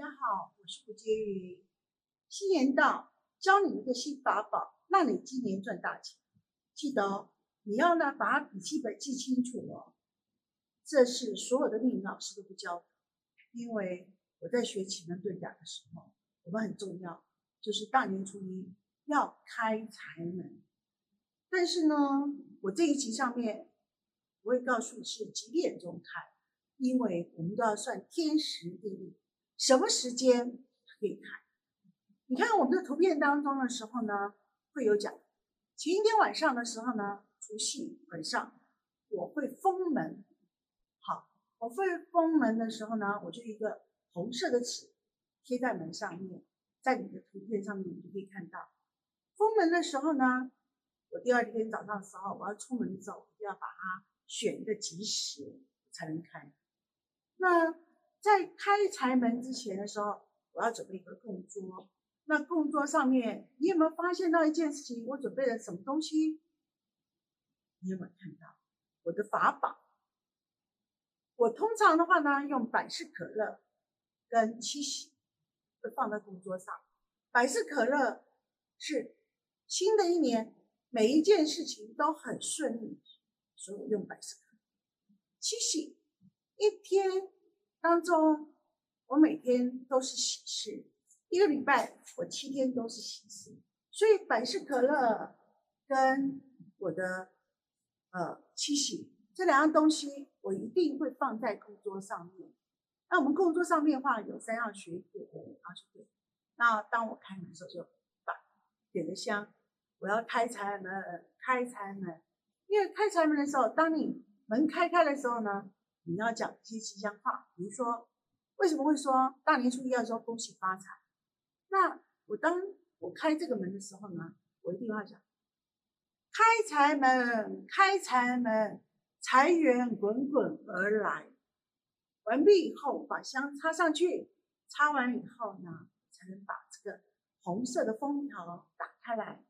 大家好，我是胡洁云。新年到，教你一个新法宝，让你今年赚大钱。记得哦，你要呢把笔记本记清楚哦。这是所有的命理老师都不教的，因为我在学奇门遁甲的时候，我们很重要，就是大年初一要开财门。但是呢，我这一集上面我会告诉你是几点钟开，因为我们都要算天时地利，什么时间可以开。你看我们的图片当中的时候呢，会有讲，前一天晚上的时候呢，除夕晚上我会封门。好，我会封门的时候呢，我就一个红色的纸贴在门上面，在你的图片上面你就可以看到。封门的时候呢，我第二天早上的时候我要出门的时候，我就要把它选一个吉时才能开。那在开财门之前的时候，我要准备一个供桌。那供桌上面，你有没有发现到一件事情？我准备了什么东西？你有没有看到我的法宝？我通常的话呢，用百事可乐跟七喜会放在供桌上。百事可乐是新的一年每一件事情都很顺利，所以我用百事可乐。七喜一天当中，我每天都是喜事。一个礼拜我七天都是喜事，所以百事可乐跟我的呃七喜这两样东西，我一定会放在工桌上面。那我们供桌上面的话，有三样水果啊，水果。那当我开门的时候，就把点个香，我要开财门，开财门。因为开财门的时候，当你门开开的时候呢，你要讲一些吉祥话，比如说为什么会说大年初一要说恭喜发财？那我当我开这个门的时候呢，我一定要讲：开财门，开财门，财源滚滚而来。完毕以后，把香插上去，插完以后呢，才能把这个红色的封条打开来。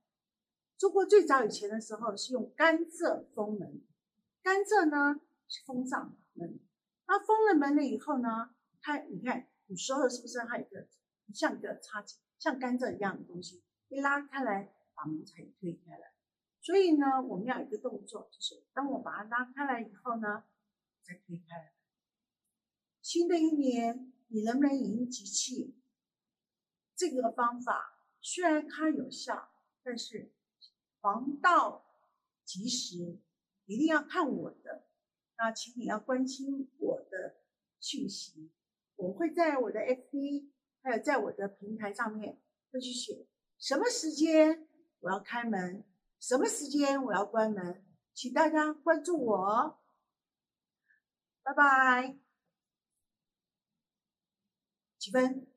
中国最早以前的时候是用甘蔗封门，甘蔗呢是封上门。那封了门了以后呢，它你看古时候是不是还有一个？像一个插像甘蔗一样的东西，一拉开来，把门才推开来。所以呢，我们要有一个动作，就是当我把它拉开来以后呢，再推开来。新的一年，你能不能迎吉气？这个方法虽然它有效，但是黄道吉时一定要看我的。那请你要关心我的讯息，我会在我的 FB。还有在我的平台上面会去写什么时间我要开门，什么时间我要关门，请大家关注我，拜拜，几分？